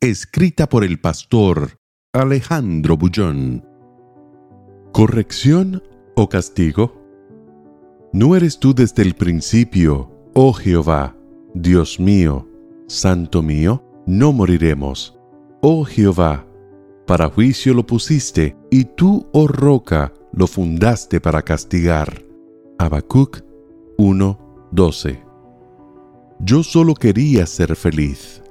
Escrita por el pastor Alejandro Bullón. ¿Corrección o castigo? ¿No eres tú desde el principio, oh Jehová, Dios mío, Santo mío? No moriremos. Oh Jehová, para juicio lo pusiste, y tú, oh roca, lo fundaste para castigar. Habacuc 1:12 Yo solo quería ser feliz.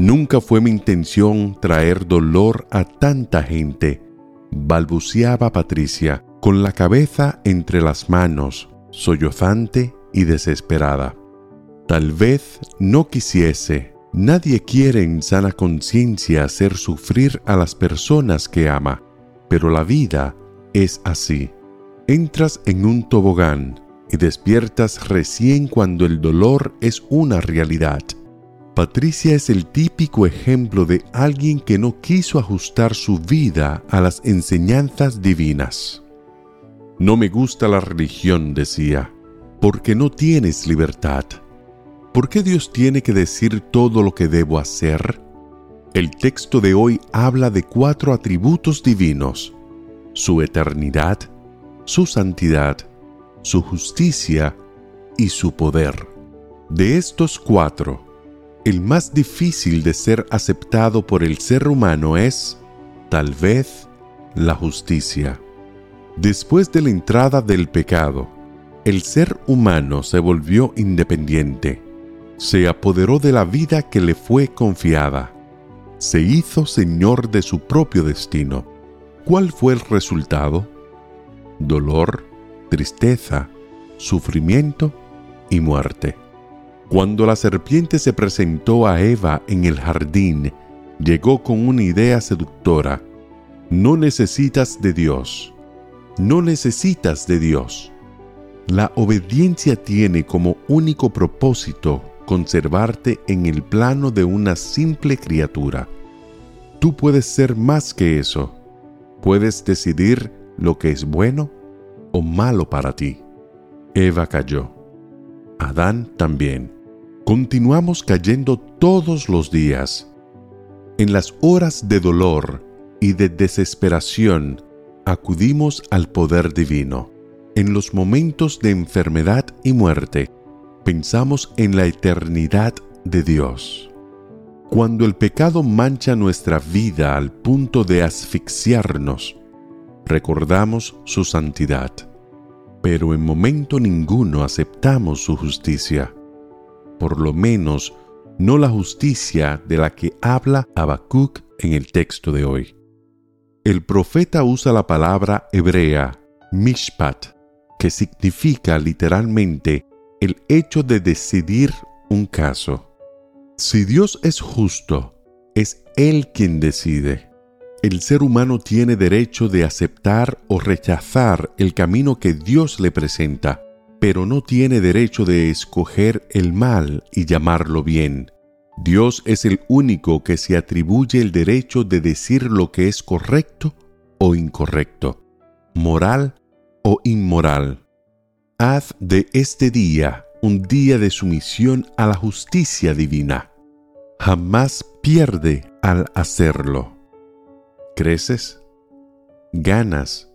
Nunca fue mi intención traer dolor a tanta gente, balbuceaba Patricia, con la cabeza entre las manos, sollozante y desesperada. Tal vez no quisiese, nadie quiere en sana conciencia hacer sufrir a las personas que ama, pero la vida es así. Entras en un tobogán y despiertas recién cuando el dolor es una realidad. Patricia es el típico ejemplo de alguien que no quiso ajustar su vida a las enseñanzas divinas. No me gusta la religión, decía, porque no tienes libertad. ¿Por qué Dios tiene que decir todo lo que debo hacer? El texto de hoy habla de cuatro atributos divinos, su eternidad, su santidad, su justicia y su poder. De estos cuatro, el más difícil de ser aceptado por el ser humano es, tal vez, la justicia. Después de la entrada del pecado, el ser humano se volvió independiente, se apoderó de la vida que le fue confiada, se hizo señor de su propio destino. ¿Cuál fue el resultado? Dolor, tristeza, sufrimiento y muerte. Cuando la serpiente se presentó a Eva en el jardín, llegó con una idea seductora. No necesitas de Dios. No necesitas de Dios. La obediencia tiene como único propósito conservarte en el plano de una simple criatura. Tú puedes ser más que eso. Puedes decidir lo que es bueno o malo para ti. Eva cayó. Adán también continuamos cayendo todos los días. En las horas de dolor y de desesperación, acudimos al poder divino. En los momentos de enfermedad y muerte, pensamos en la eternidad de Dios. Cuando el pecado mancha nuestra vida al punto de asfixiarnos, recordamos su santidad, pero en momento ninguno aceptamos su justicia por lo menos no la justicia de la que habla Habacuc en el texto de hoy. El profeta usa la palabra hebrea mishpat, que significa literalmente el hecho de decidir un caso. Si Dios es justo, es Él quien decide. El ser humano tiene derecho de aceptar o rechazar el camino que Dios le presenta pero no tiene derecho de escoger el mal y llamarlo bien. Dios es el único que se atribuye el derecho de decir lo que es correcto o incorrecto, moral o inmoral. Haz de este día un día de sumisión a la justicia divina. Jamás pierde al hacerlo. Creces, ganas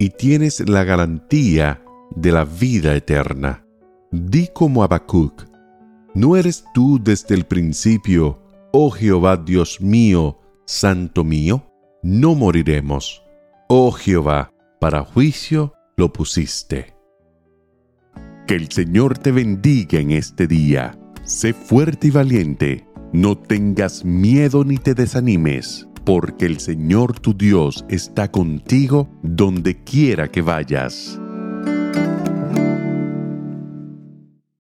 y tienes la garantía de la vida eterna. Di como Habacuc, ¿no eres tú desde el principio, oh Jehová Dios mío, Santo mío? No moriremos. Oh Jehová, para juicio lo pusiste. Que el Señor te bendiga en este día. Sé fuerte y valiente. No tengas miedo ni te desanimes, porque el Señor tu Dios está contigo donde quiera que vayas.